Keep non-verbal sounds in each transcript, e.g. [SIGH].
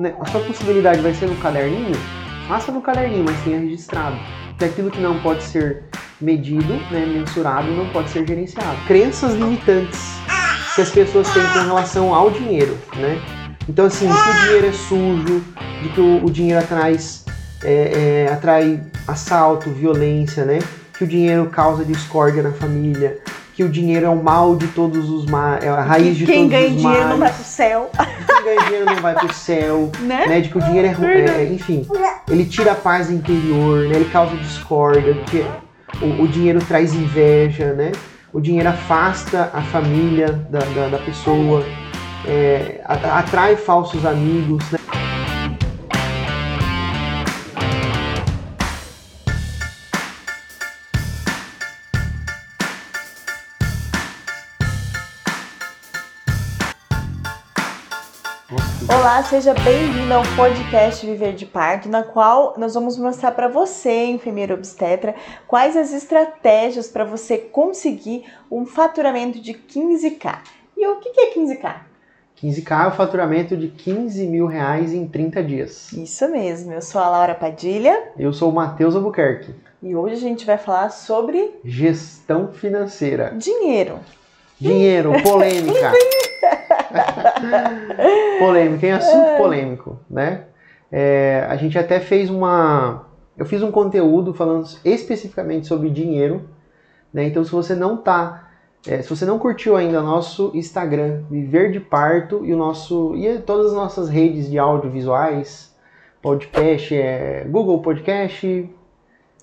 né, a sua possibilidade vai ser no caderninho, faça no caderninho, mas tenha registrado. Que aquilo que não pode ser medido, né, mensurado, não pode ser gerenciado. Crenças limitantes que as pessoas têm com relação ao dinheiro, né? Então, assim, que o dinheiro é sujo, de que o, o dinheiro atrás, é, é, atrai assalto, violência, né? Que o dinheiro causa discórdia na família, que o dinheiro é o mal de todos os males, é a raiz de Quem todos ganha os dinheiro males. não vai pro céu, Quem ganha dinheiro não vai pro céu, [LAUGHS] né? né? De que o dinheiro é, ru- é, enfim, ele tira a paz interior, né? Ele causa discórdia, porque o, o dinheiro traz inveja, né? O dinheiro afasta a família da, da, da pessoa, é, atrai falsos amigos, Olá, seja bem-vindo ao podcast Viver de Parto, na qual nós vamos mostrar para você, enfermeira obstetra, quais as estratégias para você conseguir um faturamento de 15k. E o que é 15k? 15k é o faturamento de 15 mil reais em 30 dias. Isso mesmo, eu sou a Laura Padilha Eu sou o Matheus Albuquerque, e hoje a gente vai falar sobre gestão financeira. dinheiro. Dinheiro, [LAUGHS] polêmica. [LAUGHS] polêmica, em assunto polêmico, né? É, a gente até fez uma. Eu fiz um conteúdo falando especificamente sobre dinheiro, né? Então, se você não tá. é, se você não curtiu ainda nosso Instagram, Viver de Parto, e o nosso. e todas as nossas redes de audiovisuais, podcast, é, Google Podcast,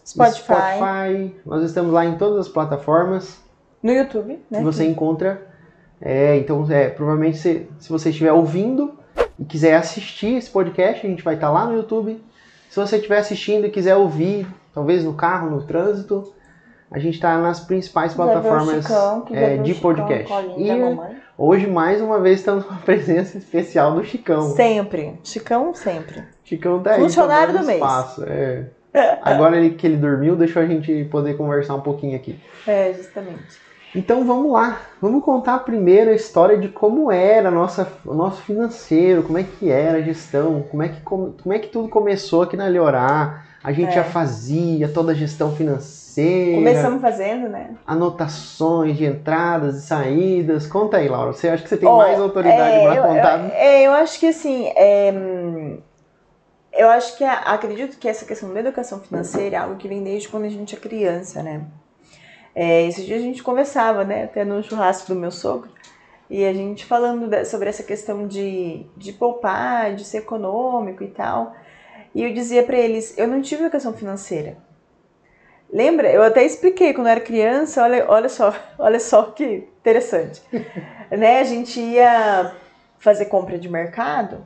Spotify, Spotify, nós estamos lá em todas as plataformas no YouTube, né? você encontra. É, então, é, provavelmente se, se você estiver ouvindo e quiser assistir esse podcast, a gente vai estar lá no YouTube. Se você estiver assistindo e quiser ouvir, talvez no carro, no trânsito, a gente está nas principais plataformas Chicão, é, de podcast. E hoje, mais uma vez, estamos com a [LAUGHS] presença especial do Chicão. Sempre. Chicão sempre. Chicão tá aí. Funcionário tomando do mês. espaço. é. Agora ele, que ele dormiu, deixou a gente poder conversar um pouquinho aqui. É, justamente. Então vamos lá, vamos contar primeiro a história de como era nossa, o nosso financeiro, como é que era a gestão, como é que, come- como é que tudo começou aqui na Leorá. A gente É. já fazia toda a gestão financeira, Começamos fazendo, né? anotações de entradas e saídas. Conta aí, Laura. Você acha que você tem Ó, mais autoridade é, para eu- contar? Eu, é, eu acho que assim, é, eu acho que acredito que essa questão da educação financeira é algo que vem desde quando a gente é criança, né? É, esses dias a gente conversava, né, até no churrasco do meu sogro, e a gente falando sobre essa questão de, de poupar, de ser econômico e tal. E eu dizia pra eles, eu não tive educação financeira. Lembra? Eu até expliquei quando eu era criança, olha, olha só, [LAUGHS] olha só que interessante. [LAUGHS] né? A gente ia fazer compra de mercado.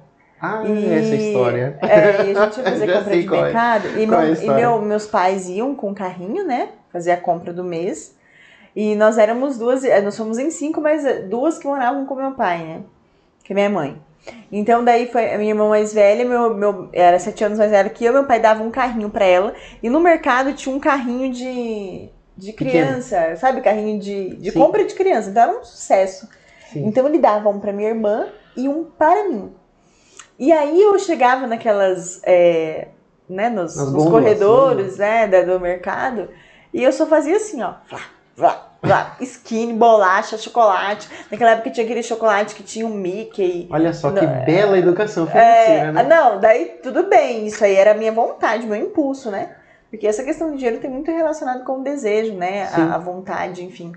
Ah, e, essa história. É, e a gente ia [LAUGHS] fazer compra de é. mercado. E, é a meu- e história? meu- meus pais iam com o carrinho, né? Fazer a compra do mês. E nós éramos duas, eh, nós fomos em cinco, mas eh, duas que moravam com meu pai, né? Que é minha mãe. Então daí foi a minha irmã mais velha, meu, meu era sete anos mais velha que eu, meu pai dava um carrinho pra ela. E no mercado tinha um carrinho de, de Pequeno. criança, sabe? Carrinho de, de Sim. compra de criança. Então era um sucesso. Sim. Então ele dava um pra minha irmã e um para mim. E aí eu chegava naquelas, é, né, nos, nos gôndolas, corredores, né, do mercado, e eu só fazia assim, ó, flá, flá, flá, [LAUGHS] skinny, bolacha, chocolate. Naquela época tinha aquele chocolate que tinha um Mickey. Olha só que Não, bela educação É, financeira, né? não, daí tudo bem, isso aí era a minha vontade, meu impulso, né? Porque essa questão de dinheiro tem muito relacionado com o desejo, né? A, a vontade, enfim.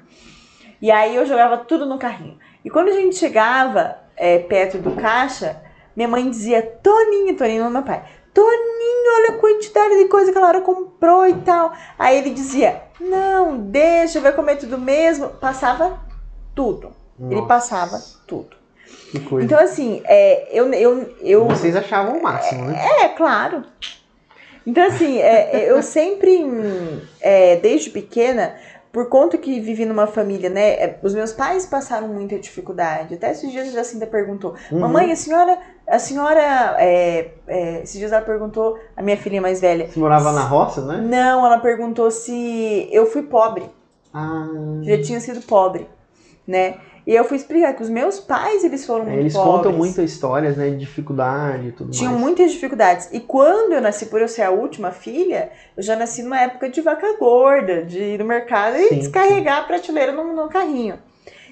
E aí eu jogava tudo no carrinho. E quando a gente chegava é, perto do caixa, minha mãe dizia, Toninho, Toninho não meu pai, Toninho, olha a quantidade de coisa que a Laura comprou e tal. Aí ele dizia, não, deixa, vai comer tudo mesmo. Passava tudo. Ele Nossa, passava tudo. Que coisa. Então, assim, é, eu, eu, eu, Vocês achavam o máximo, né? é, claro. Então, assim, é, é, eu sempre, hum, é, desde pequena, por conta que vivi numa família, né? é, Os meus pais passaram muita dificuldade. Até esses dias a Jacinta perguntou: Uhum. Mamãe, a senhora. A senhora. É, é, esses dias ela perguntou, a minha filha mais velha. Você morava na roça, né? Não, ela perguntou se eu fui pobre. Ah, Já tinha sido pobre, né? E eu fui explicar que os meus pais, eles foram É, muito eles pobres. contam muitas histórias, né, de dificuldade e tudo Tinham mais. muitas dificuldades. E quando eu nasci, por eu ser a última filha, eu já nasci numa época de vaca gorda, de ir no mercado e Sim, descarregar a prateleira no, no carrinho.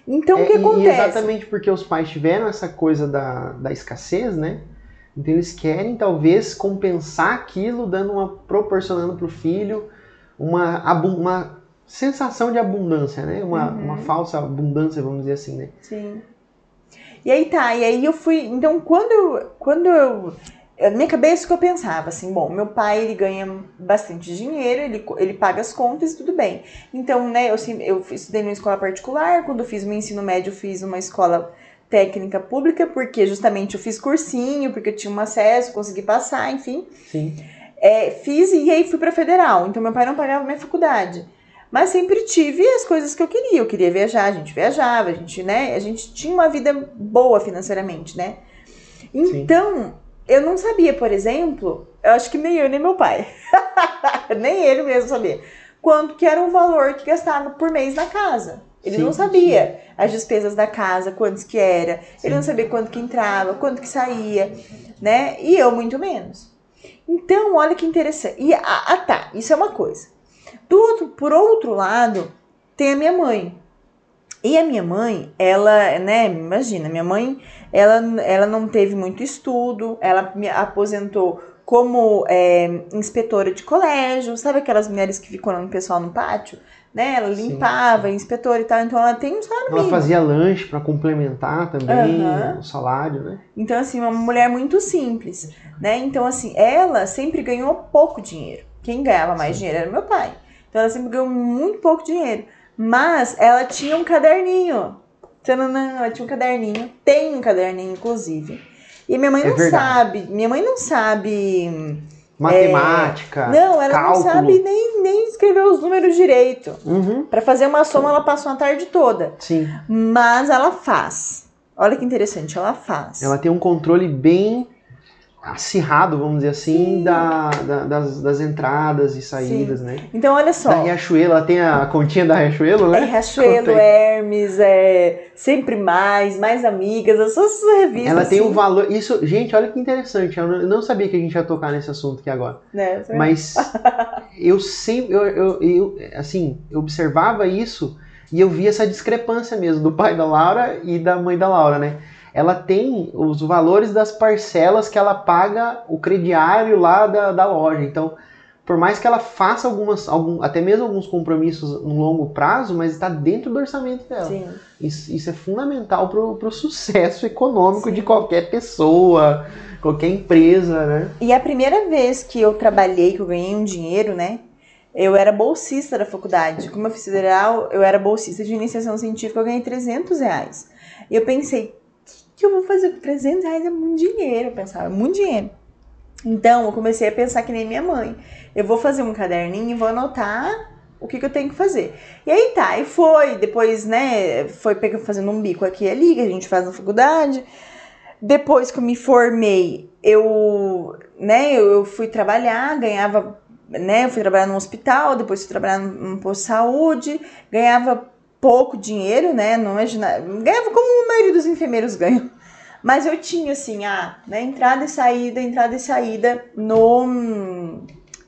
Então, o É, que e- acontece? E exatamente porque os pais tiveram essa coisa da, da escassez, né? Então eles querem talvez compensar aquilo, dando uma proporcionando para o filho uma, uma sensação de abundância, né? Uma, Uhum. uma falsa abundância, vamos dizer assim, né? Sim. E aí tá, e aí eu fui. Então, quando eu. Quando eu na minha cabeça que eu pensava assim, bom, meu pai ele ganha bastante dinheiro, ele, ele paga as contas tudo bem. Então, né, eu, sim- eu estudei numa escola particular, quando fiz meu ensino médio, eu fiz uma escola técnica pública, porque justamente eu fiz cursinho, porque eu tinha um acesso, consegui passar, enfim. Sim. É, fiz e aí fui pra federal. Então meu pai não pagava minha faculdade. Mas sempre tive as coisas que eu queria. Eu queria viajar, a gente viajava, a gente, né? A gente tinha uma vida boa financeiramente, né? Então, eu não sabia, por exemplo, eu acho que nem eu nem meu pai. [LAUGHS] nem ele mesmo sabia. Quanto que era o valor que gastava por mês na casa. Ele Sim, não sabia as despesas da casa, quantos que era. Ele não Sim. sabia quanto que entrava, quanto que saía, né? E eu muito menos. Então, olha que interessante. E, ah, ah, tá, isso é uma coisa. Do por outro lado, tem a minha mãe. E a minha mãe, ela, né, imagina, minha mãe, ela, ela não teve muito estudo, ela me aposentou como é, inspetora de colégio, sabe aquelas mulheres que ficam olhando o pessoal no pátio? Né? Ela Sim, limpava, inspetora e tal, então ela tem um salário Ela mínimo. fazia lanche para complementar também Aham. o salário, né? Então, assim, uma mulher muito simples, né? Então, assim, ela sempre ganhou pouco dinheiro. Quem ganhava mais Sim. dinheiro era meu pai. Então, ela sempre ganhou muito pouco dinheiro. Mas ela tinha um caderninho. Tchananã, Ela tinha um caderninho. Tem um caderninho, inclusive. E minha mãe É não verdade. sabe. Minha mãe não sabe. Matemática, não, ela cálculo. não sabe nem, nem escrever os números direito. Uhum, Pra fazer uma soma, ela passa uma tarde toda. sim. Mas ela faz. Olha que interessante, ela faz. Ela tem um controle bem acirrado, vamos dizer assim, Sim. da, da- das, das entradas e saídas, né? Então, olha só. Da Riachuelo, ela tem a continha da Riachuelo, É né? Riachuelo, Conta aí. Hermes, é Sempre Mais, Mais Amigas, as suas revistas. Ela tem assim, um valor. Isso, gente, olha que interessante. Eu não, eu não sabia que a gente ia tocar nesse assunto aqui agora. né? Mas eu sempre, eu, eu, eu, assim, eu observava isso e eu via essa discrepância mesmo do pai da Laura e da mãe da Laura, né? Ela tem os valores das parcelas que ela paga o crediário lá da, da loja. Então, por mais que ela faça algumas, algum, até mesmo alguns compromissos no longo prazo, mas está dentro do orçamento dela. Sim. Isso, isso é fundamental para o sucesso econômico Sim. de qualquer pessoa, qualquer empresa, né? E a primeira vez que eu trabalhei, que eu ganhei um dinheiro, né? Eu era bolsista da faculdade. Como eu fiz federal, eu era bolsista de iniciação científica, eu ganhei 300 reais. E eu pensei, que eu vou fazer com 300 reais? É muito dinheiro, eu pensava, é muito dinheiro. Então, eu comecei a pensar que nem minha mãe. Eu vou fazer um caderninho e vou anotar o que, que eu tenho que fazer. E aí tá, e foi. Depois, né, foi fazendo um bico aqui e ali, que a gente faz na faculdade. Depois que eu me formei, eu, né, eu fui trabalhar, ganhava, né, eu fui trabalhar num hospital, depois fui trabalhar num posto de saúde, ganhava pouco dinheiro, né, não imagina, ganhava como a maioria dos enfermeiros ganham. Mas eu tinha, assim, a né, entrada e saída, entrada e saída no,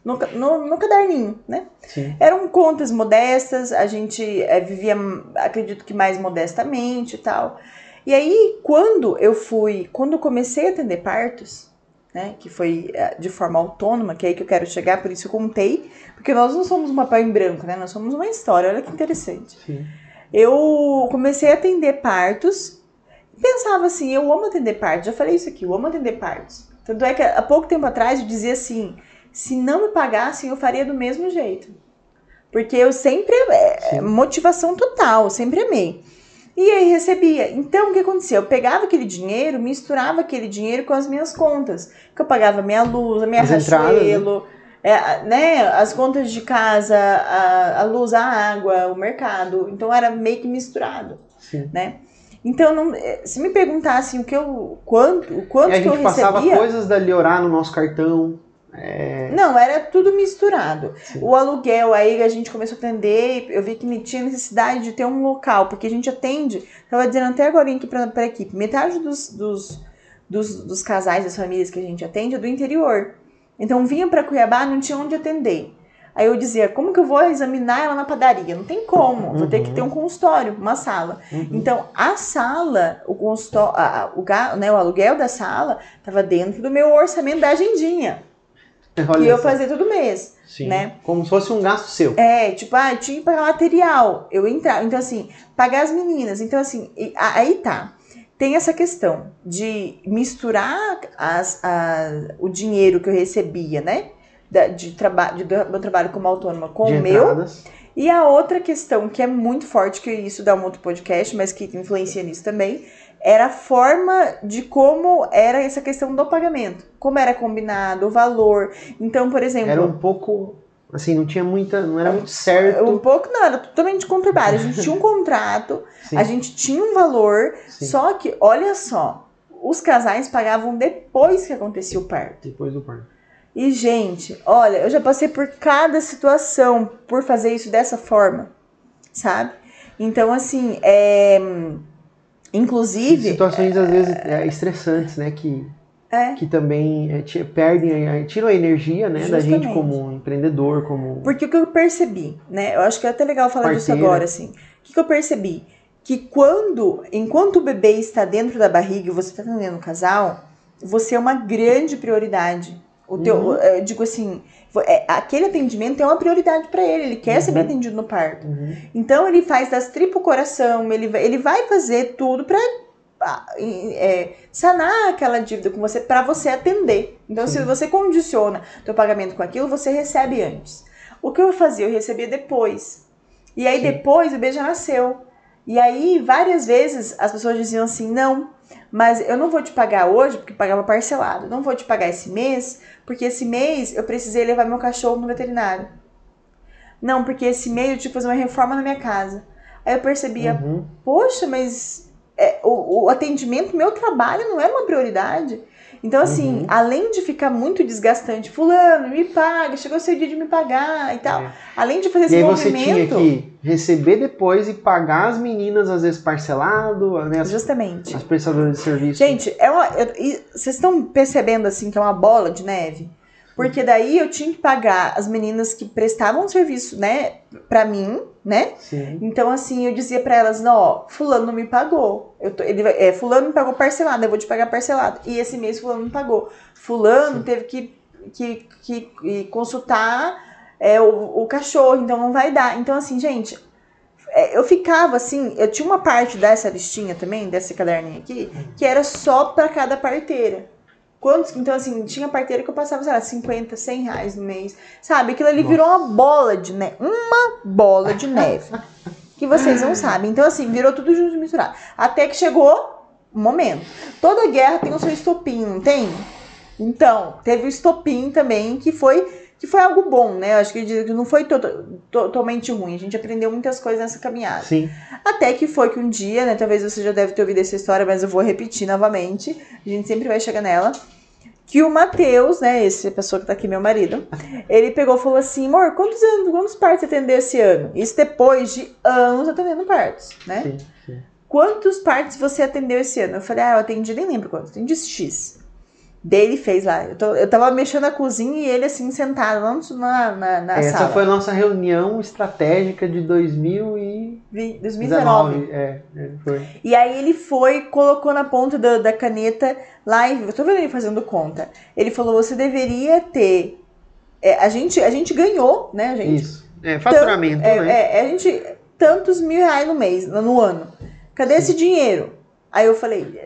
no, no, no caderninho, né? Sim. Eram contas modestas, a gente eh, vivia, acredito que mais modestamente e tal. E aí, quando eu fui, quando eu comecei a atender partos, né, que foi eh, de forma autônoma, que é aí que eu quero chegar, por isso eu contei, porque nós não somos um papel em branco, né, nós somos uma história, olha que interessante. Sim. Eu comecei a atender partos pensava assim, eu amo atender partos, já falei isso aqui, eu amo atender partos. Tanto é que há pouco tempo atrás eu dizia assim, se não me pagassem, eu faria do mesmo jeito. Porque eu sempre, é, Sim. motivação total, sempre amei. E aí recebia. Então o que acontecia? Eu pegava aquele dinheiro, misturava aquele dinheiro com as minhas contas. Que eu pagava minha luz, a minha entradas, Riachuelo, é, né, as contas de casa, a, a luz, a água, o mercado. Então era meio que misturado, Sim. né? Então, não, eh, se me perguntassem o que eu, quanto, o quanto E a que eu gente passava recebia, coisas da Liorar no nosso cartão. É, Não, era tudo misturado. sim. O aluguel, aí a gente começou a atender, eu vi que tinha necessidade de ter um local, porque a gente atende, tava dizendo até agora aqui pra, pra equipe, metade dos, dos, dos, dos casais, das famílias que a gente atende é do interior. Então vinha pra Cuiabá, não tinha onde atender. Aí eu dizia, como que eu vou examinar ela na padaria? Não tem como, vou ter que Uhum. ter um consultório, uma sala. Uhum. Então, a sala, o, consultório, o, ga- né, o aluguel da sala, estava dentro do meu orçamento da agendinha, [LAUGHS] Olha que eu fazia todo mês. Sim. né? Como se fosse um gasto seu. É, tipo, ah, tinha que pagar material. Eu entrava. Então, assim, pagar as meninas. Então, assim, e- a- aí tá. Tem essa questão de misturar as, a- o dinheiro que eu recebia, né? Da- de trabalho, de, do meu trabalho como autônoma com de o meu. entradas. E a outra questão que é muito forte, que isso dá um outro podcast, mas que influencia nisso também, era a forma de como era essa questão do pagamento. Como era combinado, o valor. Então, por exemplo. Era um pouco. Assim, não tinha muita. Não era muito certo. Um pouco não, era totalmente conturbado. A gente tinha um [LAUGHS] contrato, Sim, a gente tinha um valor, sim. só que, olha só, os casais pagavam depois que acontecia o parto. Depois do parto. E, gente, olha, eu já passei por cada situação por fazer isso dessa forma, sabe? Então, assim, é. Inclusive. Situações, às vezes, é, estressantes, né? Que, É. que também é, perdem, é, tiram a energia né, da gente Justamente. como empreendedor, como. Porque o que eu percebi, né? Eu acho que é até legal falar disso Parteira. agora, assim. O que, que eu percebi? Que quando, enquanto o bebê está dentro da barriga e você está atendendo o casal, você é uma grande prioridade. O teu, Uhum. eu digo assim, é, aquele atendimento é uma prioridade para ele. Ele quer ser bem Uhum. atendido no parto. Uhum. Então ele faz das tripas o coração, ele, vai- ele vai fazer tudo para sanar aquela dívida com você, para você atender. Então, se Sim. você condiciona teu pagamento com aquilo, você recebe antes. O que eu fazia? Eu recebia depois. E aí Sim. depois o bebê já nasceu. E aí, várias vezes, as pessoas diziam assim: não, mas eu não vou te pagar hoje, porque pagava parcelado. Não vou te pagar esse mês, porque esse mês eu precisei levar meu cachorro no veterinário. Não, porque esse mês eu tive que fazer uma reforma na minha casa. Aí eu percebia, Uhum. poxa, mas é, o, o atendimento, meu trabalho não era uma prioridade. Então, assim, Uhum. além de ficar muito desgastante, fulano, me paga, chegou o seu dia de me pagar e tal. É. Além de fazer E esse aí você movimento. tinha que receber depois e pagar as meninas, às vezes parcelado, né, as, Justamente. as prestadoras de serviço. Gente, é uma, eu- vocês estão percebendo assim que é uma bola de neve? Porque daí eu tinha que pagar as meninas que prestavam serviço, né, pra mim, né? Sim. Então, assim, eu dizia pra elas, não, ó, fulano não me pagou. Eu tô, ele, é, fulano me pagou parcelado, eu vou te pagar parcelado. E esse mês fulano me pagou. Fulano Sim. teve que, que, que, consultar é, o, o cachorro, então não vai dar. Então, assim, gente, é, eu ficava assim, eu tinha uma parte dessa listinha também, desse caderninho aqui, que era só pra cada parteira. Quantos, então, assim, tinha parteira que eu passava, sei lá, 50, 100 reais no mês. Sabe? Aquilo ali Nossa. virou uma bola de neve. Uma bola de neve. que vocês não sabem. Então, assim, virou tudo junto e misturado. Até que chegou o momento. Toda guerra tem o seu estopim, não tem? Então, teve o estopim também, que foi que foi algo bom, né? Eu acho que não foi to- to- totalmente ruim. A gente aprendeu muitas coisas nessa caminhada. Sim. Até que foi que um dia, né? Talvez você já deve ter ouvido essa história, mas eu vou repetir novamente. A gente sempre vai chegar nela. Que o Matheus, né? Essa pessoa que tá aqui, meu marido, ele pegou e falou assim: amor, quantos anos, quantos partos você atendeu esse ano? Isso depois de anos atendendo partos, né? Sim, sim. Quantos partos você atendeu esse ano? Eu falei, ah, eu atendi, nem lembro quantos, atendi X. Daí ele fez lá. Eu, tô- eu tava mexendo na cozinha e ele assim, sentado lá na, na, na Essa sala. foi a nossa reunião estratégica de 2019. Vi- 2019. É, é, foi. E aí ele foi, colocou na ponta da, da caneta lá, e eu tô vendo ele fazendo conta. Ele falou: você deveria ter. é, a, gente, a gente ganhou, né, a gente? Isso. É, faturamento, É, né? é, a gente. Tantos mil reais no mês, no, no ano. Cadê esse dinheiro? Aí eu falei,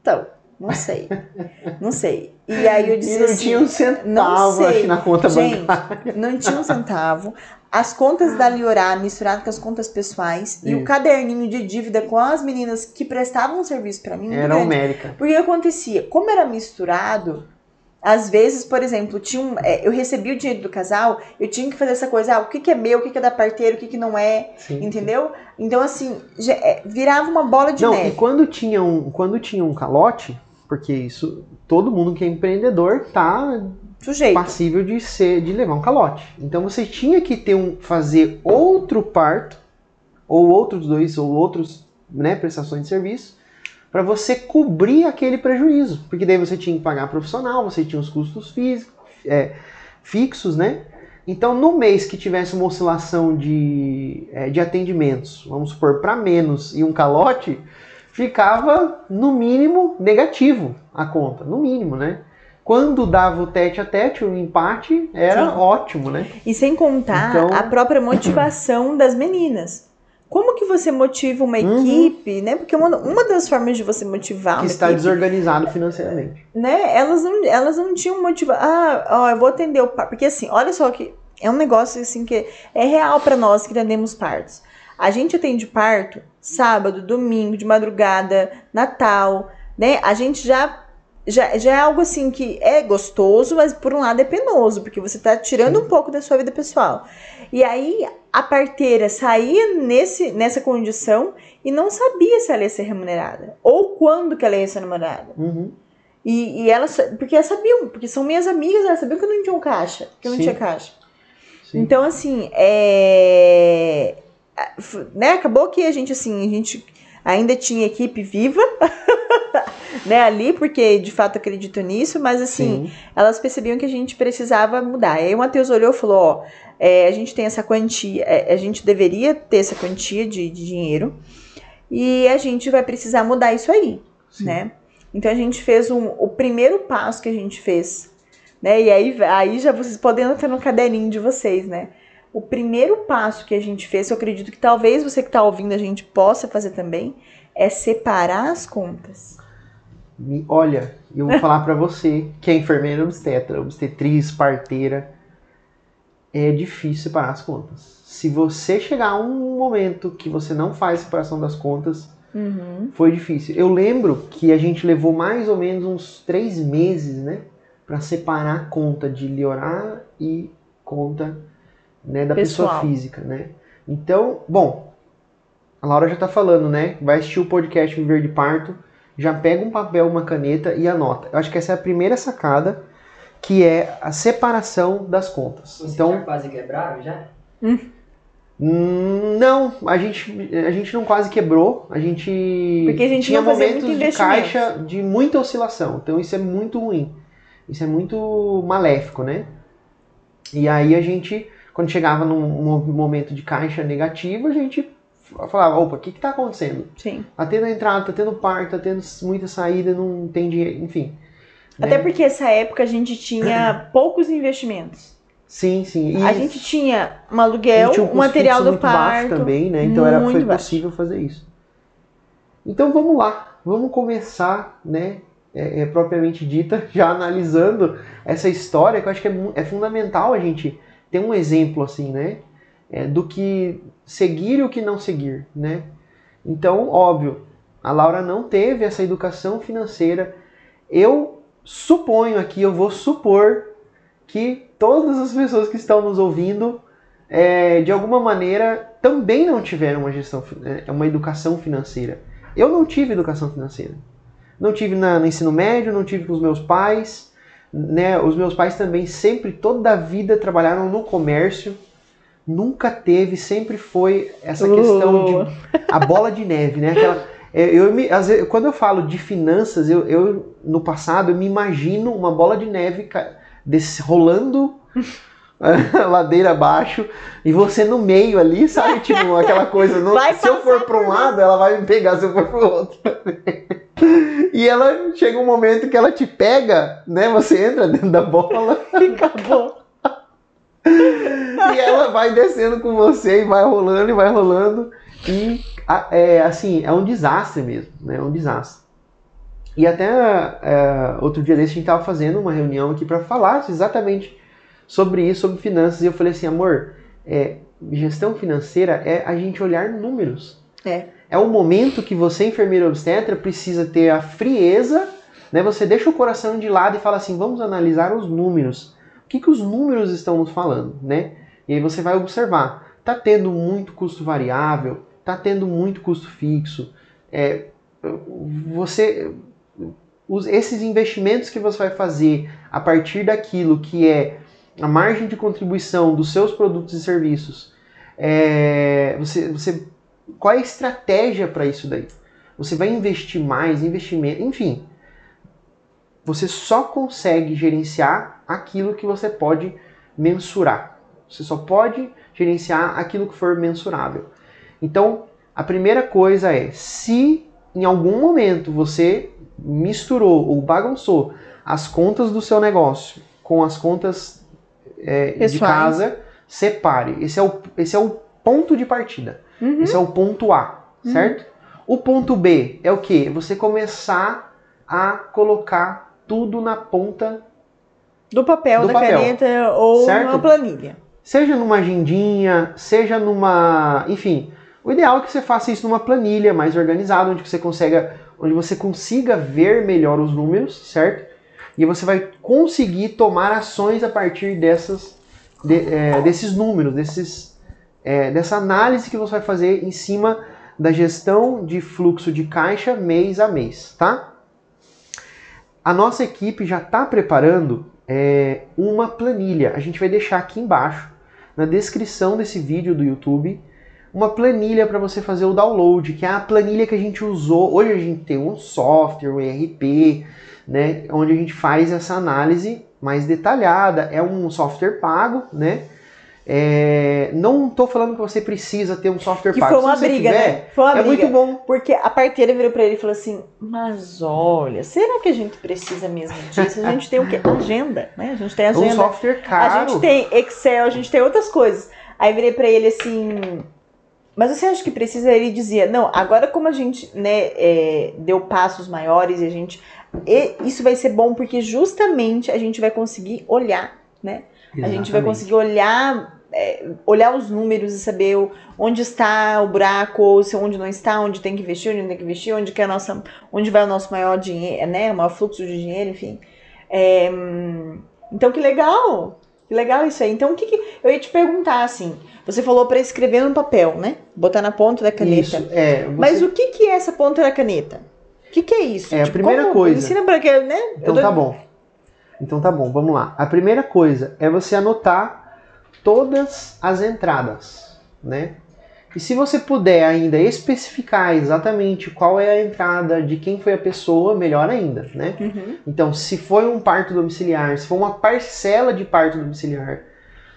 então, não sei. Não sei. E aí eu E disse não assim. tinha um centavo, acho, na conta Gente, bancária. não tinha um centavo. As contas da Liorá misturadas com as contas pessoais e o Isso. caderninho de dívida com as meninas que prestavam serviço pra mim. Era. América. Porque o que acontecia? Como era misturado, às vezes, por exemplo, tinha um, é, eu recebia o dinheiro do casal, eu tinha que fazer essa coisa, ah, o que, que é meu, o que, que é da parteira, o que, que não é, Sim. entendeu? Então, assim, é, virava uma bola de Não, e neve. quando tinha, um, quando tinha um calote, porque isso todo mundo que é empreendedor tá Sujeito. passível de ser de levar um calote. Então você tinha que ter um fazer outro parto ou outros dois ou outros, né, prestações de serviço para você cobrir aquele prejuízo, porque daí você tinha que pagar profissional, você tinha os custos físicos, é, fixos, né? Então, no mês que tivesse uma oscilação de, é, de atendimentos, vamos supor, para menos e um calote, ficava no mínimo negativo a conta, no mínimo, né? Quando dava o tete a tete, o empate era Sim. ótimo, né? E sem contar Então- a própria motivação das meninas. Como que você motiva uma Uhum. equipe, né? Porque uma, uma das formas de você motivar Que está equipe, desorganizado financeiramente. né? Elas não, elas não tinham motivação. Ah, ó, eu vou atender o parto. Porque assim, olha só que é um negócio assim que é real pra nós que atendemos partos. A gente atende parto sábado, domingo, de madrugada, Natal, né? A gente já já, já é algo assim que é gostoso, mas por um lado é penoso, porque você tá tirando um pouco da sua vida pessoal. E aí a parteira saía nesse, nessa condição e não sabia se ela ia ser remunerada. Ou quando que ela ia ser remunerada. Uhum. E, e elas, porque elas sabiam, porque são minhas amigas, elas sabiam que eu não tinha um caixa, que eu não Sim. tinha caixa. Sim. Então, assim, é... né, acabou que a gente, assim, a gente ainda tinha equipe viva, [LAUGHS] né, ali, porque de fato acredito nisso, mas assim, Sim. elas percebiam que a gente precisava mudar. Aí o Matheus olhou e falou, ó, é, a gente tem essa quantia, é, a gente deveria ter essa quantia de, de dinheiro e a gente vai precisar mudar isso aí, Sim. né? Então a gente fez um, o primeiro passo que a gente fez, né? E aí, aí já vocês podem anotar no caderninho de vocês, né? O primeiro passo que a gente fez, eu acredito que talvez você que está ouvindo a gente possa fazer também, é separar as contas. Olha, eu vou falar pra você que é enfermeira obstetra, obstetriz, parteira, é difícil separar as contas. Se você chegar a um momento que você não faz separação das contas, Uhum. foi difícil. Eu lembro que a gente levou mais ou menos uns três meses, né, Pra separar a conta de Liorá e conta né, da pessoa Pessoal. física, né? Então, bom, a Laura já tá falando, né? Vai assistir o podcast Viver de Parto, já pega um papel, uma caneta e anota. Eu acho que essa é a primeira sacada, que é a separação das contas. Vocês Então, já quase quebraram já? Hum, Não, a gente, a gente não quase quebrou. A gente, Porque a gente tinha momentos de caixa de muita oscilação. Então isso é muito ruim. Isso é muito maléfico, né? E aí a gente, quando chegava num mo- momento de caixa negativo, a gente falava, opa, o que que tá acontecendo? Sim. Tá tendo entrada, tá tendo parto, tá tendo muita saída, não tem dinheiro, enfim. né? Até porque essa época a gente tinha [CLEARS THROAT] poucos investimentos. Sim, sim. E A gente tinha um aluguel, tinha um o material do muito baixo parto. também, né? Então era, foi baixo. possível fazer isso. Então vamos lá, vamos começar, né? é, é, propriamente dita, [LAUGHS] já analisando essa história, que eu acho que é, é fundamental a gente ter um exemplo assim, né? É, do que seguir e o que não seguir, né? Então, óbvio, a Laura não teve essa educação financeira. Eu suponho aqui, eu vou supor que todas as pessoas que estão nos ouvindo, é, de alguma maneira, também não tiveram uma gestão, fi- é, uma educação financeira. Eu não tive educação financeira. Não tive na- no ensino médio, não tive com os meus pais. Né? Os meus pais também sempre, toda a vida, trabalharam no comércio. Nunca teve, sempre foi essa questão de a bola de neve, né? Aquela, é, eu me, vezes, quando eu falo de finanças, eu, eu no passado eu me imagino uma bola de neve desse, rolando [LAUGHS] ladeira abaixo e você no meio ali, sabe? Tipo, aquela coisa. não- se eu for para um lado, ela vai me pegar, se eu for para o outro. [LAUGHS] E ela chega um momento que ela te pega, né? Você entra dentro da bola [LAUGHS] Acabou. e ela vai descendo com você e vai rolando e vai rolando. E é assim, é um desastre mesmo, né? É um desastre. E até é, outro dia desse a gente tava fazendo uma reunião aqui para falar exatamente sobre isso, sobre finanças. E eu falei assim, amor, é, gestão financeira é a gente olhar números. É. É o momento que você, enfermeira obstetra, precisa ter a frieza, né? Você deixa o coração de lado e fala assim, vamos analisar os números. O que, que os números estão nos falando, né? E aí você vai observar, tá tendo muito custo variável, tá tendo muito custo fixo. É, você os, esses investimentos que você vai fazer a partir daquilo que é a margem de contribuição dos seus produtos e serviços, é, você, você, qual é a estratégia para isso daí? Você vai investir mais, investimento, enfim. Você só consegue gerenciar aquilo que você pode mensurar. Você só pode gerenciar aquilo que for mensurável. Então, a primeira coisa é, se em algum momento você misturou ou bagunçou as contas do seu negócio com as contas é, de casa, separe. Esse é o, esse é o ponto de partida. Uhum. Esse é o ponto A, uhum. certo? O ponto B é o que? Você começar a colocar tudo na ponta do papel, do da papel, caneta ou certo? numa planilha. Seja numa agendinha, seja numa. Enfim, o ideal é que você faça isso numa planilha mais organizada, onde você consiga, onde você consiga ver melhor os números, certo? E você vai conseguir tomar ações a partir dessas, de, é, desses números, desses, é, dessa análise que você vai fazer em cima da gestão de fluxo de caixa mês a mês, tá? A nossa equipe já está preparando é, uma planilha. A gente vai deixar aqui embaixo, na descrição desse vídeo do YouTube, uma planilha para você fazer o download, que é a planilha que a gente usou. Hoje a gente tem um software, um ERP, né, onde a gente faz essa análise mais detalhada. É um software pago, né? É, não estou falando que você precisa ter um software que pago. Foi uma briga, tiver, né? Foi uma é briga. muito bom. Porque a parteira virou para ele e falou assim: Mas olha, será que a gente precisa mesmo disso? A gente tem o quê? Agenda, né? A gente tem agenda. Um software caro. A gente tem Excel, a gente tem outras coisas. Aí virei para ele assim: mas você acha que precisa? Ele dizia, não, agora como a gente né, é, deu passos maiores e a gente. E isso vai ser bom porque justamente a gente vai conseguir olhar, né? Exatamente. A gente vai conseguir olhar, é, olhar os números e saber onde está o buraco, ou se onde não está, onde tem que investir, onde não tem que investir, onde que é a nossa, onde vai o nosso maior dinheiro, né? O maior fluxo de dinheiro, enfim. É, então que legal! Que legal isso aí. Então, o que, que eu ia te perguntar assim? Você falou para escrever no papel, né? Botar na ponta da caneta. Isso, é. Você... Mas o que, que é essa ponta da caneta? O que, que é isso? É tipo, a primeira como... coisa. Ensina para que, né? Então tá bom. Então tá bom, vamos lá. A primeira coisa é você anotar todas as entradas, né? E se você puder ainda especificar exatamente qual é a entrada de quem foi a pessoa, melhor ainda, né? Uhum. Então, se foi um parto domiciliar, se foi uma parcela de parto domiciliar,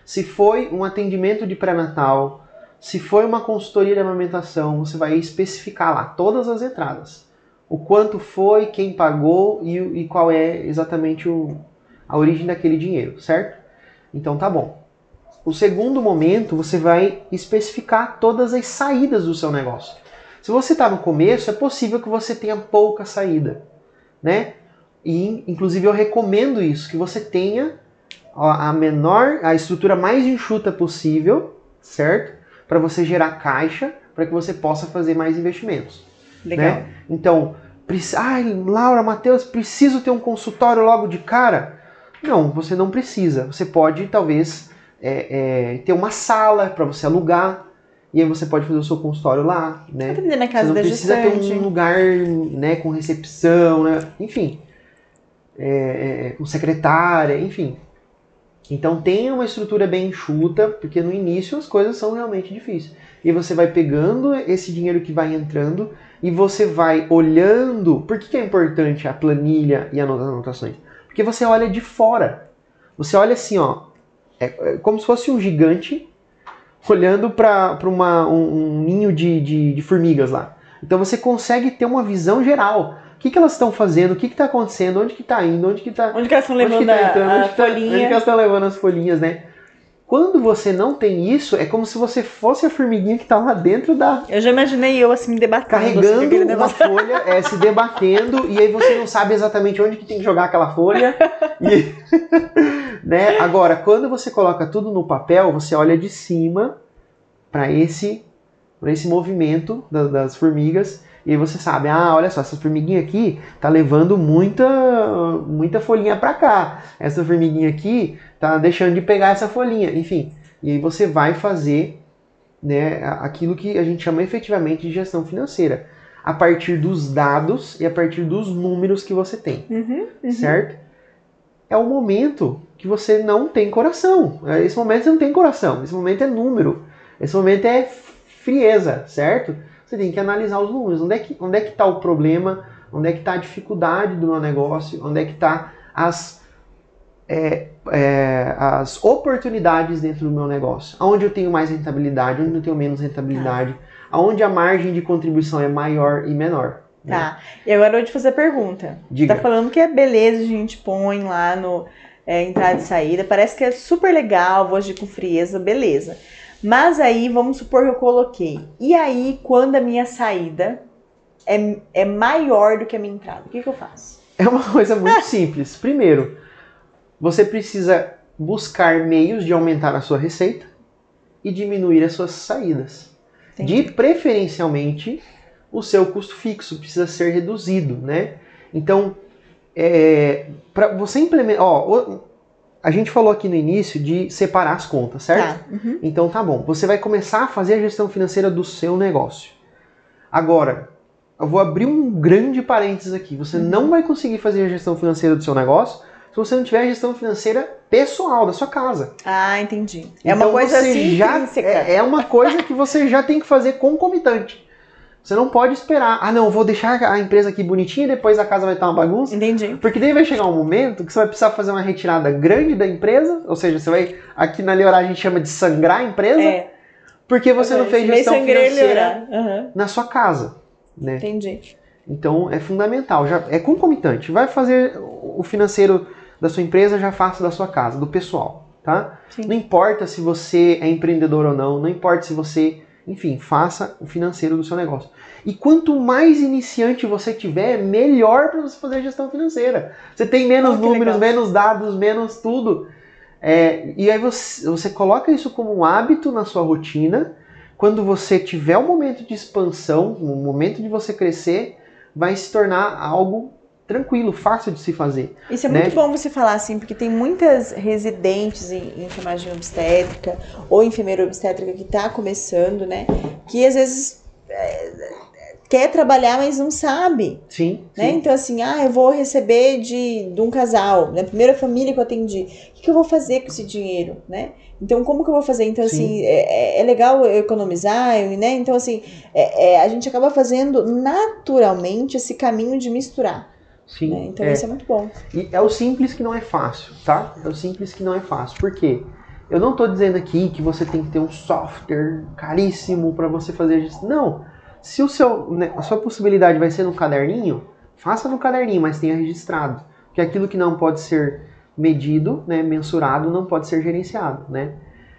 se foi um atendimento de pré-natal, se foi uma consultoria de amamentação, você vai especificar lá todas as entradas. O quanto foi, quem pagou e, e qual é exatamente o, a origem daquele dinheiro, certo? Então tá bom. O segundo momento, você vai especificar todas as saídas do seu negócio. Se você está no começo, é possível que você tenha pouca saída, né? E inclusive eu recomendo isso, que você tenha a menor, a estrutura mais enxuta possível, certo? Para você gerar caixa, para que você possa fazer mais investimentos. Legal. Né? Então, ai, Laura, Matheus, preciso ter um consultório logo de cara? Não, você não precisa. Você pode talvez é, é, ter uma sala para você alugar. E aí você pode fazer o seu consultório lá, né? Na casa você não da precisa gestante. ter um lugar, né, com recepção, né? Enfim, é, é, com secretária, enfim. Então tenha uma estrutura bem enxuta, porque no início as coisas são realmente difíceis. E você vai pegando esse dinheiro que vai entrando e você vai olhando. Por que, que é importante a planilha e as anotações? Porque você olha de fora. Você olha assim, ó, é, é como se fosse um gigante olhando para um, um, ninho de, de, de, formigas lá. Então você consegue ter uma visão geral. O que, que elas estão fazendo? O que está acontecendo? Onde que está indo? Onde que está? Onde que elas estão levando tá entrando, a, a tá, folhinha? Onde que elas estão levando as folhinhas, né? Quando você não tem isso, é como se você fosse a formiguinha que está lá dentro da. Eu já imaginei eu assim me debatendo. Carregando assim, uma [LAUGHS] folha, é, se debatendo, e aí você não sabe exatamente onde que tem que jogar aquela folha. E, [LAUGHS] né? Agora, quando você coloca tudo no papel, você olha de cima para esse, esse movimento das, das formigas. E aí você sabe, ah, olha só, essa formiguinha aqui tá levando muita, muita folhinha para cá. Essa formiguinha aqui tá deixando de pegar essa folhinha, enfim. E aí você vai fazer né, aquilo que a gente chama efetivamente de gestão financeira. a partir dos dados e a partir dos números que você tem, Uhum, uhum. certo? É o momento que você não tem coração. Esse momento você não tem coração. Esse momento é número. Esse momento é frieza, certo? Você tem que analisar os números. Onde é que onde é que está o problema? Onde é que está a dificuldade do meu negócio? Onde é que está as é, é, as oportunidades dentro do meu negócio? Aonde eu tenho mais rentabilidade? Onde eu tenho menos rentabilidade? Aonde a margem de contribuição é maior e menor? né? Tá. E agora eu vou te fazer a pergunta. Diga. Tá falando que é beleza, a gente põe lá no é, entrada e saída. Parece que é super legal, vou agir com frieza, beleza. Mas aí, vamos supor que eu coloquei. E aí, quando a minha saída é, é maior do que a minha entrada, o que, que eu faço? É uma coisa muito simples. Primeiro, você precisa buscar meios de aumentar a sua receita e diminuir as suas saídas. Entendi. De preferencialmente, o seu custo fixo precisa ser reduzido, né? Então, é, para você implementar, ó, a gente falou aqui no início de separar as contas, certo? Tá. Uhum. Então tá bom. Você vai começar a fazer a gestão financeira do seu negócio. Agora, eu vou abrir um grande parênteses aqui. Você Uhum. não vai conseguir fazer a gestão financeira do seu negócio se você não tiver a gestão financeira pessoal da sua casa. Ah, entendi. É Então uma coisa assim já é, é uma coisa que você já tem que fazer concomitante. Você não pode esperar. Ah, não, vou deixar a empresa aqui bonitinha e depois a casa vai estar uma bagunça. Entendi. Porque daí vai chegar um momento que você vai precisar fazer uma retirada grande da empresa, ou seja, você vai aqui na Leorá a gente chama de sangrar a empresa, É. porque você não fez gestão financeira Uhum. na sua casa, né? Entendi. Então é fundamental, já é concomitante. Vai fazer o financeiro da sua empresa, já faça da sua casa, do pessoal, tá? Sim. Não importa se você é empreendedor ou não, não importa se você, enfim, faça o financeiro do seu negócio. E quanto mais iniciante você tiver, melhor para você fazer a gestão financeira. Você tem menos que números, legal. menos dados, menos tudo. É, e aí você, você coloca isso como um hábito na sua rotina. Quando você tiver um momento de expansão, um momento de você crescer, vai se tornar algo tranquilo, fácil de se fazer. Isso é né? muito bom você falar assim, porque tem muitas residentes em, em enfermagem obstétrica ou enfermeira obstétrica que está começando, né? Que às vezes é, quer trabalhar, mas não sabe. Sim, Né? sim. Então, assim, ah, eu vou receber de, de um casal, né? Primeira família que eu atendi. O que, que eu vou fazer com esse dinheiro, né? Então, como que eu vou fazer? Então, Sim. assim, é, é- legal eu economizar, né? Então, assim, é- é, a gente acaba fazendo naturalmente esse caminho de misturar, sim. né? Então, é. isso é muito bom. E é o simples que não é fácil, tá? É o simples que não é fácil. Por quê? Eu não tô dizendo aqui que você tem que ter um software caríssimo para você fazer isso. Não. Se o seu, né, a sua possibilidade vai ser no caderninho, faça no caderninho, mas tenha registrado. Porque aquilo que não pode ser medido, né, mensurado, não pode ser gerenciado, né?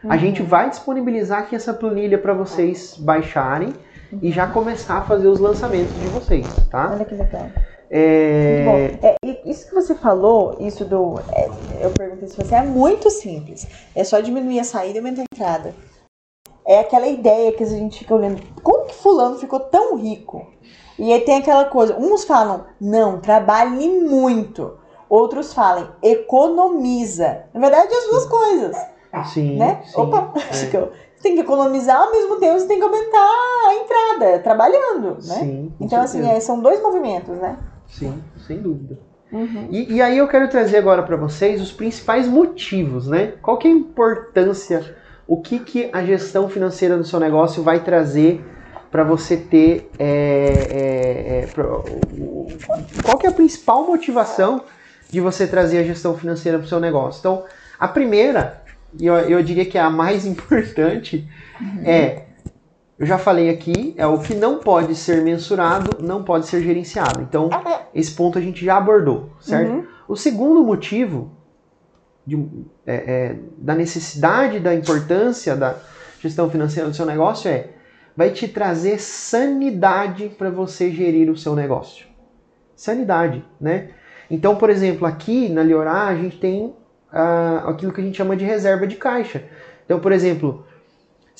A Uhum. gente vai disponibilizar aqui essa planilha para vocês baixarem e já começar a fazer os lançamentos de vocês, tá? Olha que legal. É... É, isso que você falou, isso do. é, eu perguntei se você é muito simples. É só diminuir a saída e aumentar a entrada. É aquela ideia que a gente fica olhando. Como que fulano ficou tão rico? E aí tem aquela coisa. Uns falam, não, trabalhe muito. Outros falam, economiza. Na verdade, é as duas coisas, Sim, né? sim, Opa, é. [LAUGHS] acho que eu- você tem que economizar, ao mesmo tempo você tem que aumentar a entrada, trabalhando, né? Sim, Então, assim, certeza. é, são dois movimentos, né? Sim, sem dúvida. Uhum. E, e aí eu quero trazer agora para vocês os principais motivos, né? Qual que é a importância, o que, que a gestão financeira do seu negócio vai trazer para você ter, é, é, é, pro- o- qual que é a principal motivação de você trazer a gestão financeira para o seu negócio? Então, a primeira, e eu, eu diria que é a mais [LAUGHS] importante, é eu já falei aqui, é o que não pode ser mensurado, não pode ser gerenciado. Então, esse ponto a gente já abordou, certo? Uhum. O segundo motivo de- é, é, da necessidade, da importância da gestão financeira do seu negócio é vai te trazer sanidade para você gerir o seu negócio. Sanidade, né? Então, por exemplo, aqui na Liorá a gente tem ah, aquilo que a gente chama de reserva de caixa. Então, por exemplo,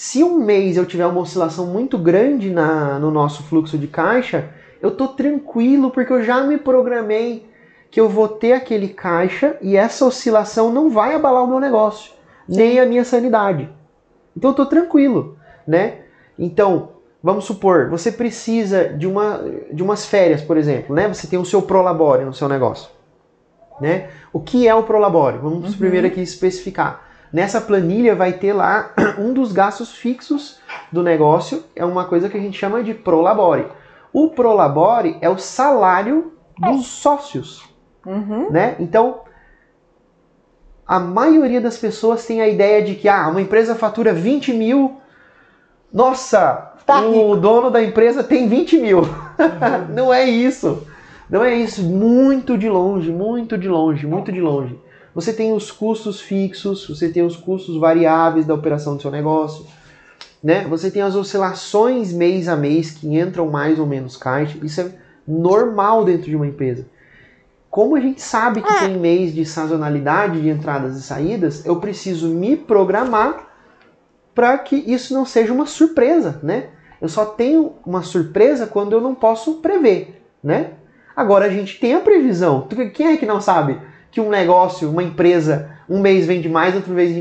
se um mês eu tiver uma oscilação muito grande na, no nosso fluxo de caixa, eu tô tranquilo porque eu já me programei que eu vou ter aquele caixa e essa oscilação não vai abalar o meu negócio, nem a minha sanidade. Então eu tô tranquilo, né? Então, vamos supor, você precisa de, uma, de umas férias, por exemplo, né? Você tem o seu Prolabore no seu negócio, né? O que é o Prolabore? Vamos Uhum. primeiro aqui especificar. Nessa planilha vai ter lá [CLEARS THROAT] um dos gastos fixos do negócio, é uma coisa que a gente chama de Prolabore. O Prolabore é o salário dos sócios, Uhum. né? Então, a maioria das pessoas tem a ideia de que ah, uma empresa fatura 20 mil, nossa, Tá o dono da empresa tem 20 mil. [LAUGHS] Não é isso. Não é isso. Muito de longe, muito de longe, muito de longe. Você tem os custos fixos, você tem os custos variáveis da operação do seu negócio. Né? Você tem as oscilações mês a mês que entram mais ou menos caixa. Isso é normal dentro de uma empresa. Como a gente sabe que tem mês de sazonalidade de entradas e saídas, eu preciso me programar para que isso não seja uma surpresa, né? Eu só tenho uma surpresa quando eu não posso prever, né? Agora a gente tem a previsão. Quem é que não sabe que um negócio, uma empresa, um mês vende mais, outro mês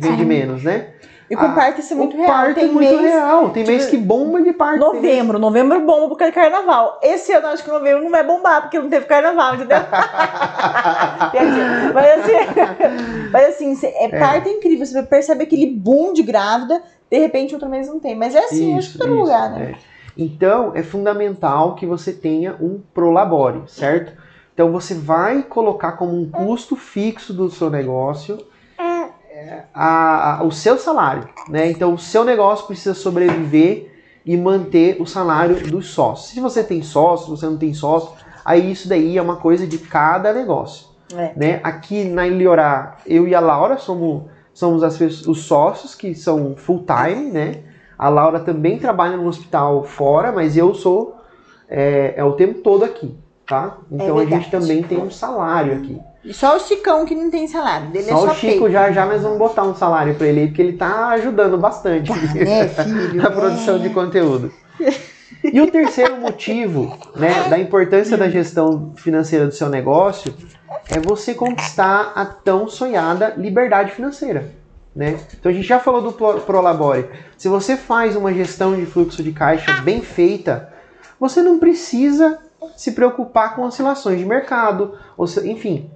vende menos, né? E com Ah, isso é muito real. parto Tem é muito mês, real. Tem mês tipo, que bomba de mês- Novembro, novembro bomba porque é carnaval. Esse ano acho que novembro não vai bombar porque não teve carnaval, entendeu? [LAUGHS] Piadinha. mas assim, mas assim cê- é, parto é incrível. Você percebe aquele boom de grávida, de repente outro mês não tem. Mas é assim, acho que todo isso, lugar, né? é. Então, é fundamental que você tenha um prolabore, certo? Então, você vai colocar como um custo fixo do seu negócio é, a- a- o seu salário, né? Então, o seu negócio precisa sobreviver e manter o salário dos sócios. Se você tem sócio, se você não tem sócio, aí isso daí é uma coisa de cada negócio É. né? Aqui na Iliorá, eu e a Laura somos, somos as os sócios que são full time, né? A Laura também trabalha no hospital fora, mas eu sou é, é o tempo todo aqui, tá? Então a gente também tem um salário aqui. E só o Chicão que não tem salário. Dele é só só o Chico peito. já já nós vamos botar um salário para ele aí, porque ele tá ajudando bastante [LAUGHS] [LAUGHS] né, filho? na [LAUGHS] produção de conteúdo. E o terceiro motivo, né, da importância da gestão financeira do seu negócio é você conquistar a tão sonhada liberdade financeira, né? Então a gente já falou do Pro- Prolabore. Se você faz uma gestão de fluxo de caixa bem feita, você não precisa se preocupar com oscilações de mercado, ou enfim.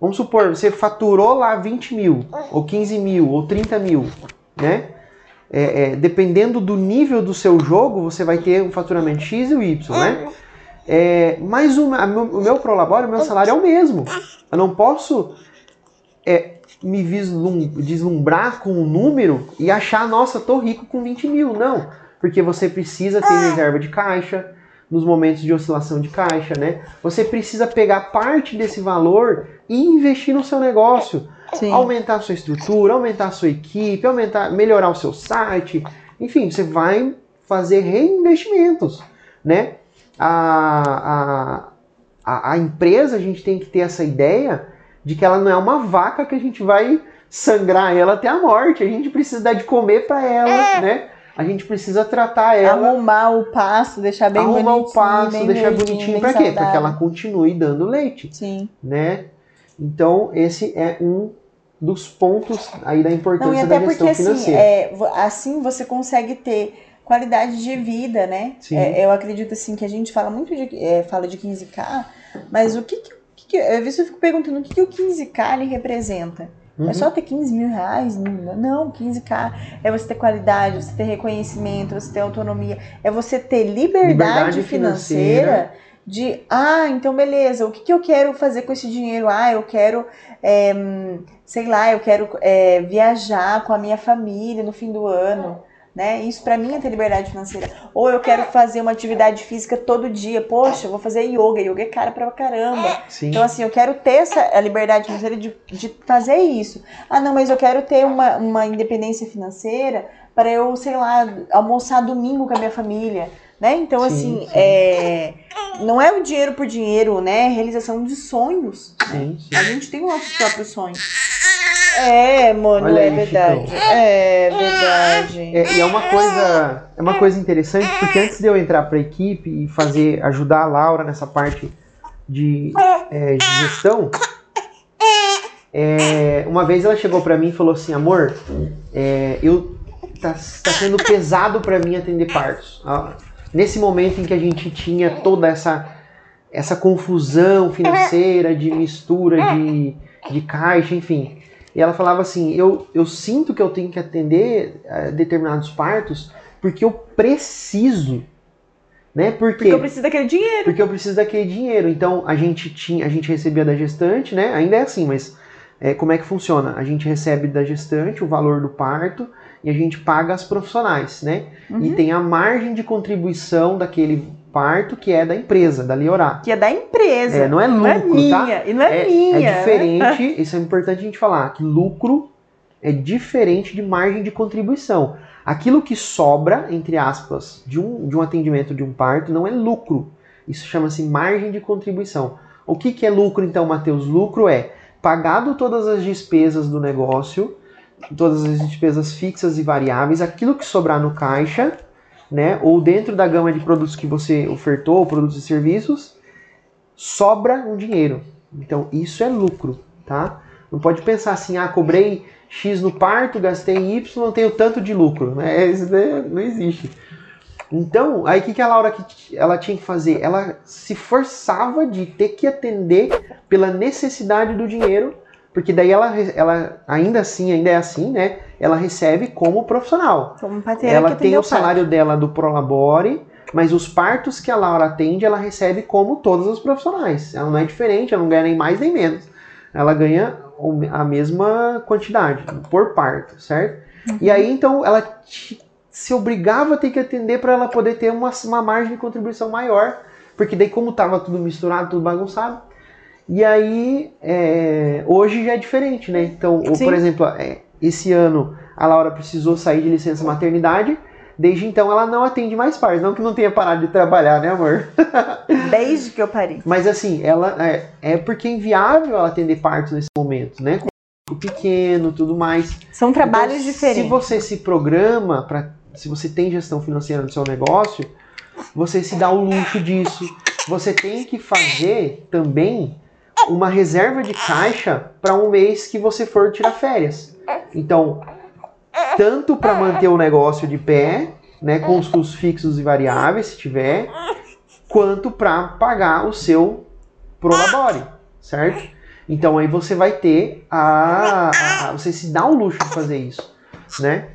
Vamos supor, você faturou lá 20 mil, ou 15 mil, ou 30 mil, né? É, é, dependendo do nível do seu jogo, você vai ter um faturamento X e o Y, né? É, mas o, meu- o meu Prolabore, o meu salário é o mesmo. Eu não posso é, me deslumbrar com um número e achar, nossa, tô rico com 20 mil. Não, porque você precisa ter reserva de caixa nos momentos de oscilação de caixa, né? Você precisa pegar parte desse valor e investir no seu negócio Sim. aumentar a sua estrutura, aumentar a sua equipe, aumentar, melhorar o seu site, enfim, você vai fazer reinvestimentos, né? A, a, a, empresa, a gente tem que ter essa ideia de que ela não é uma vaca que a gente vai sangrar ela até a morte, a gente precisa dar de comer para ela, né? A gente precisa tratar ela, Arrumar o passo, deixar bem arrumar bonitinho. o passo, deixar bonitinho bem para quê? Para que ela continue dando leite Sim. né? Então, esse é um dos pontos aí da Não, e importância até da porque gestão assim, financeira. é, vo- assim você consegue ter qualidade de vida, né? Sim. É, eu acredito assim que a gente fala muito de é, fala de 15k, mas o que que, que eu, às vezes eu fico perguntando o que, que o 15k ele representa? Uhum. É só ter 15 mil reais? Não, não, 15k é você ter qualidade, você ter reconhecimento, você ter autonomia, é você ter liberdade, Liberdade financeira, de, ah, então beleza, o que, que eu quero fazer com esse dinheiro? Ah, eu quero, é, sei lá, eu quero é, viajar com a minha família no fim do ano. Né? Isso pra mim é ter liberdade financeira. Ou eu quero fazer uma atividade física todo dia. Poxa, eu vou fazer yoga. Yoga é cara pra caramba. Sim. Então, assim, eu quero ter essa a liberdade financeira de, de fazer isso. Ah, não, mas eu quero ter uma, uma independência financeira para eu, sei lá, almoçar domingo com a minha família. Né? Então, Sim, assim, sim. é, não é o dinheiro por dinheiro, né? É realização de sonhos. sim. A gente tem os nossos próprios sonhos. É, mano, Olha é aí, verdade. Chicão. É verdade. É, e é uma coisa, é uma coisa interessante porque antes de eu entrar para a equipe e fazer, ajudar a Laura nessa parte de, é, de gestão, é, uma vez ela chegou para mim e falou assim, amor, é, eu tá, tá sendo pesado para mim atender partos. Ah, Nesse momento em que a gente tinha toda essa, essa confusão financeira, de mistura de, de caixa, enfim. E ela falava assim: eu, eu sinto que eu tenho que atender eh, determinados partos porque eu preciso. Né? Por quê? Porque eu preciso daquele dinheiro. Porque eu preciso daquele dinheiro. Então a gente tinha, a gente recebia da gestante, né? Ainda é assim, mas é, como é que funciona? A gente recebe da gestante o valor do parto e a gente paga as profissionais, né? Uhum. E tem a margem de contribuição daquele parto que é da empresa, da Liorá. Que é da empresa. É, não é lucro, não é minha. tá? E não é, minha. É né? diferente, isso é importante a gente falar, que lucro é diferente de margem de contribuição. Aquilo que sobra, entre aspas, de um, de um atendimento de um parto não é lucro. Isso chama-se margem de contribuição. O que, que é lucro, então, Matheus? Lucro é pagado todas as despesas do negócio, todas as despesas fixas e variáveis, aquilo que sobrar no caixa, né, ou dentro da gama de produtos que você ofertou, produtos e serviços, sobra um dinheiro. Então, isso é lucro, tá? Não pode pensar assim, ah, cobrei X no parto, gastei Y, não tenho tanto de lucro. Né? Isso não existe. Então, aí o que, que a Laura ela tinha que fazer? Ela se forçava de ter que atender pela necessidade do dinheiro, porque daí ela, ela ainda assim, ainda é assim, né? Ela recebe como profissional. Como parteira Ela tem o salário dela do Prolabore, mas os partos que a Laura atende, ela recebe como todas as profissionais. Ela não é diferente, ela não ganha nem mais nem menos. Ela ganha a mesma quantidade por parto, certo? E aí, então, ela te- se obrigava a ter que atender para ela poder ter uma, uma margem de contribuição maior, porque daí, como tava tudo misturado, tudo bagunçado, e aí, é, hoje já é diferente, né? Então, ou, por exemplo, é, esse ano a Laura precisou sair de licença maternidade, desde então ela não atende mais partos. Não que não tenha parado de trabalhar, né, amor? [LAUGHS] Desde que eu parei. Mas assim, ela é, é porque é inviável ela atender partos nesse momento, né? Com um pequeno, tudo mais. São trabalhos Então, diferentes. Se você se programa para, se você tem gestão financeira no seu negócio, você se dá o luxo disso. Você tem que fazer também uma reserva de caixa para um mês que você for tirar férias. Então, tanto para manter o negócio de pé, né, com os custos fixos e variáveis, se tiver, quanto para pagar o seu prolabore, certo? Então aí você vai ter a, a- a- você se dá o luxo de fazer isso, né?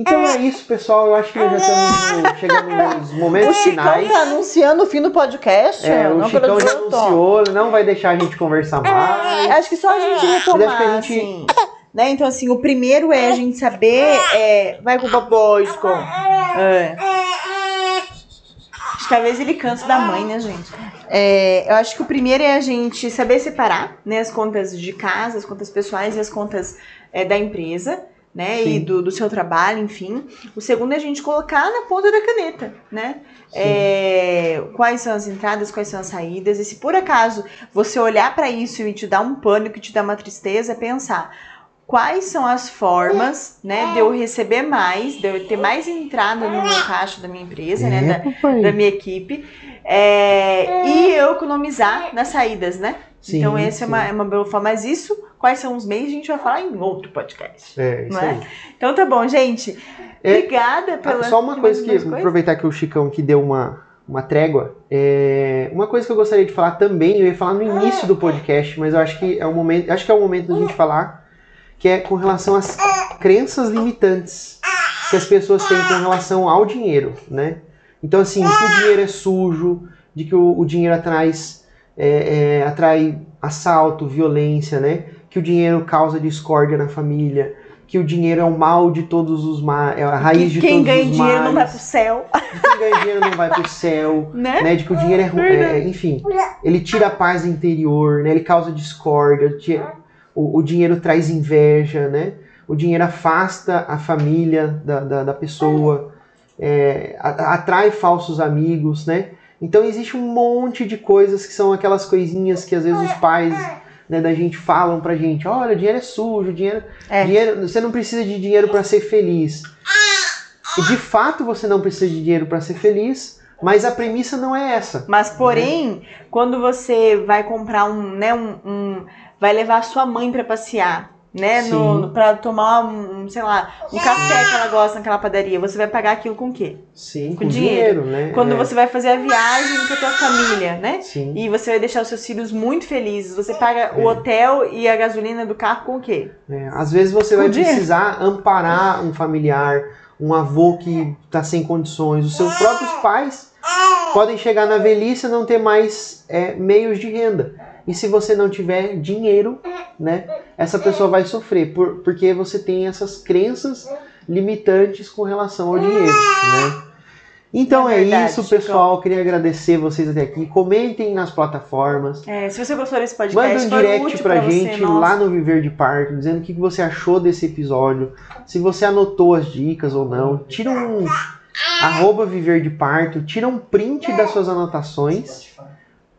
Então é isso, pessoal. Eu acho que já estamos chegando nos O momentos Chicão finais. tá anunciando o fim do podcast. É, o Chicão já anunciou, ele não vai deixar a gente conversar mais. Acho que só a gente retomar, que a gente- assim. Né? Então, assim, o primeiro é a gente saber. É... Vai com o baboi, Chicão. É. Acho que às vezes ele cansa da mãe, né, gente? É, eu acho que o primeiro é a gente saber separar né, as contas de casa, as contas pessoais e as contas é, da empresa. Né, e Sim. do, do seu trabalho, enfim. O segundo é a gente colocar na ponta da caneta, né? É, quais são as entradas, quais são as saídas. E se por acaso você olhar para isso e te dar um pânico, e te dar uma tristeza, pensar quais são as formas, né, de eu receber mais, de eu ter mais entrada no meu caixa da minha empresa, né, da, da minha equipe, é, e eu economizar nas saídas, né? Sim, então essa é uma, é uma boa forma. Mas isso, quais são os meios, a gente vai falar em outro podcast. É, isso é? aí. Então tá bom, gente. É, Obrigada pela. Ah, Só uma coisa que, mais coisas? aproveitar que o Chicão que deu uma, uma trégua, é, uma coisa que eu gostaria de falar também, eu ia falar no início do podcast, mas eu acho que é o momento, acho que é o momento da gente falar, que é com relação às crenças limitantes que as pessoas têm com relação ao dinheiro, né? Então assim, que o dinheiro é sujo, de que o, o dinheiro atrás, é, é, atrai assalto, violência, né? Que o dinheiro causa discórdia na família, que o dinheiro é o mal de todos os males, é a raiz de Quem todos ganha os dinheiro males. não vai pro céu, [LAUGHS] Quem ganha dinheiro não vai pro céu, né? né? De que o dinheiro é, ru- é, enfim, ele tira a paz interior, né? Ele causa discórdia, tira- o, o dinheiro traz inveja, né? O dinheiro afasta a família da, da, da pessoa, é, atrai falsos amigos, né? Então existe um monte de coisas que são aquelas coisinhas que às vezes os pais né, da gente falam pra gente, olha, o dinheiro é sujo, dinheiro, É. dinheiro você não precisa de dinheiro para ser feliz. E de fato você não precisa de dinheiro para ser feliz, mas a premissa não é essa. Mas porém, quando você vai comprar um, né, um, um- vai levar a sua mãe pra passear, né? Sim. No, no- pra tomar um, sei lá, um café que ela gosta naquela padaria. Você vai pagar aquilo com o quê? Sim, Com com, dinheiro. dinheiro, né? Quando É, você vai fazer a viagem com a tua família, né? Sim. E você vai deixar os seus filhos muito felizes. Você paga o É. hotel e a gasolina do carro com o quê? É, às vezes você vai Com dinheiro. precisar amparar um familiar, um avô que está sem condições. Os seus próprios pais podem chegar na velhice e não ter mais é, meios de renda. E se você não tiver dinheiro, né, essa pessoa vai sofrer, por- porque você tem essas crenças limitantes com relação ao dinheiro, né? Então É é, verdade, isso, Chico. pessoal. Queria agradecer vocês até aqui. Comentem nas plataformas. É, se você gostou desse Manda podcast, um foi direct pra você, gente nossa. lá no Viver de Parto, dizendo o que que você achou desse episódio, se você anotou as dicas ou não. Tira um arroba Viver de Parto, tira um print das suas anotações,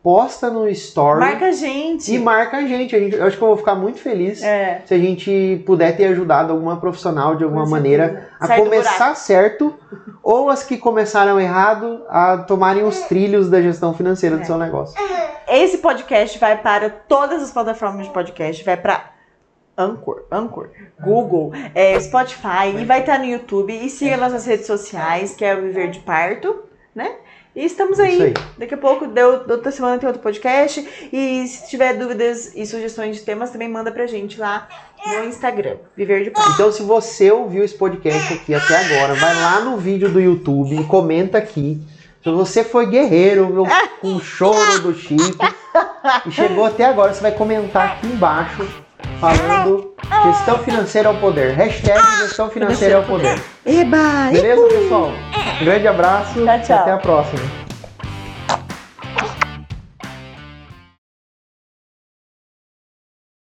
posta no story Marca a gente. e marca a gente. a gente. Eu acho que eu vou ficar muito feliz É, se a gente puder ter ajudado alguma profissional de alguma maneira a Sai do começar certo ou as que começaram errado a tomarem os trilhos da gestão financeira do É. seu negócio. Esse podcast vai para todas as plataformas de podcast, vai para Anchor, Anchor, Google, é, Spotify e vai estar no YouTube. E siga nossas redes sociais, que é o Viver de Parto, né? E estamos aí. Isso aí. Daqui a pouco, deu, outra semana tem outro podcast. E se tiver dúvidas e sugestões de temas, também manda pra gente lá no Instagram, Viver de Parto. Então, se você ouviu esse podcast aqui até agora, vai lá no vídeo do YouTube e comenta aqui. Se você foi guerreiro, [LAUGHS] com o choro do Chico, e chegou até agora, você vai comentar aqui embaixo, falando gestão financeira ao poder. Hashtag gestão financeira ao poder. Eba! Beleza, pessoal? Um grande abraço Tchau, tchau. e até a próxima.